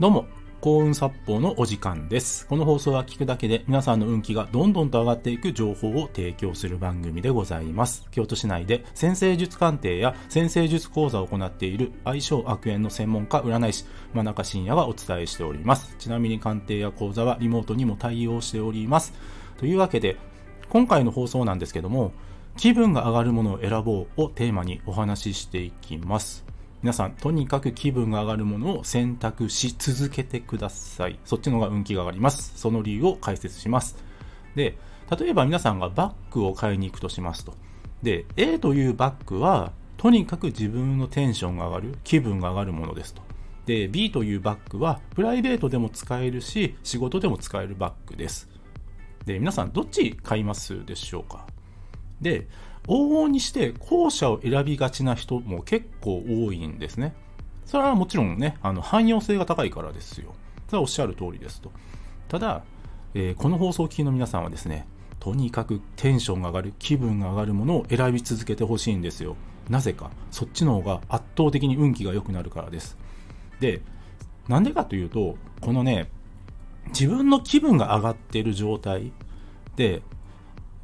どうも、幸運殺法のお時間です。この放送は聞くだけで皆さんの運気がどんどんと上がっていく情報を提供する番組でございます。京都市内で先生術鑑定や先生術講座を行っている相性悪縁の専門家占い師、真中信也がお伝えしております。ちなみに鑑定や講座はリモートにも対応しております。というわけで、今回の放送なんですけども、気分が上がるものを選ぼうをテーマにお話ししていきます。皆さん、とにかく気分が上がるものを選択し続けてください。そっちの方が運気が上がります。その理由を解説します。で、例えば皆さんがバッグを買いに行くとしますと。で、A というバッグは、とにかく自分のテンションが上がる、気分が上がるものですと。で、B というバッグは、プライベートでも使えるし、仕事でも使えるバッグです。で、皆さん、どっち買いますでしょうか？で、往々にして後者を選びがちな人も結構多いんですね。それはもちろんね、あの汎用性が高いからですよ。それはおっしゃる通りですと。ただ、えーこの放送を聞きの皆さんはですね、とにかくテンションが上がる、気分が上がるものを選び続けてほしいんですよ。なぜか、そっちの方が圧倒的に運気が良くなるからです。で、なんでかというと、このね、自分の気分が上がっている状態で、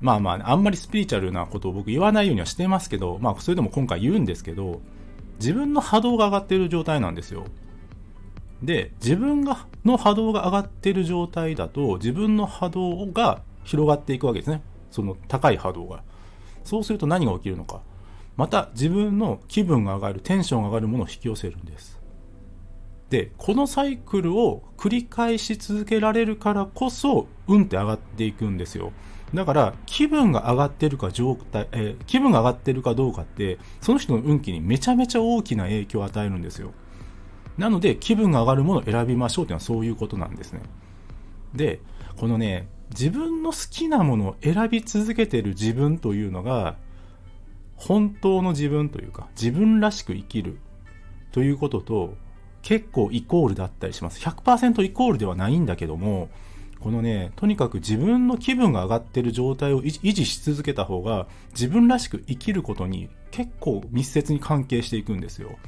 まあまあ、あんまりスピリチュアルなことを僕言わないようにはしてますけど、まあそれでも今回言うんですけど、自分の波動が上がっている状態なんですよ。で、自分がの波動が上がっている状態だと、自分の波動が広がっていくわけですね。その高い波動が。そうすると何が起きるのか。また自分の気分が上がる、テンションが上がるものを引き寄せるんです。で、このサイクルを繰り返し続けられるからこそ、運って上がっていくんですよ。だから、気分が上がってるか状態、えー気分が上がってるかどうかって、その人の運気にめちゃめちゃ大きな影響を与えるんですよ。なので、気分が上がるものを選びましょうっていうのはそういうことなんですね。で、このね、自分の好きなものを選び続けてる自分というのが、本当の自分というか、自分らしく生きるということと、結構イコールだったりします。100%イコールではないんだけども、このね、とにかく自分の気分が上がってる状態を維持し続けた方が、自分らしく生きることに結構密接に関係していくんですよ。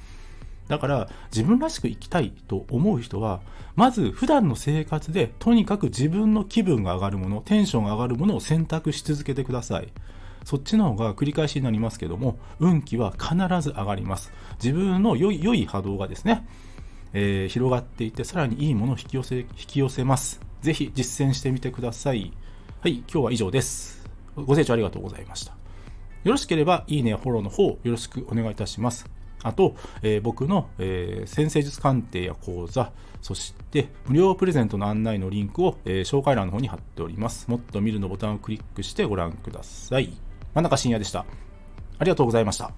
だから、自分らしく生きたいと思う人は、まず普段の生活でとにかく自分の気分が上がるもの、テンションが上がるものを選択し続けてください。そっちの方が繰り返しになりますけども、運気は必ず上がります。自分の良い良い波動がですね、えー広がっていて、さらにいいものを引き寄せ、引き寄せます。ぜひ実践してみてください。はい、今日は以上です。ご清聴ありがとうございました。よろしければ、いいねやフォローの方、よろしくお願いいたします。あと、えー僕の、えー先生術鑑定や講座、そして無料プレゼントの案内のリンクを、えー紹介欄の方に貼っております。もっと見るのボタンをクリックしてご覧ください。真中信也でした。ありがとうございました。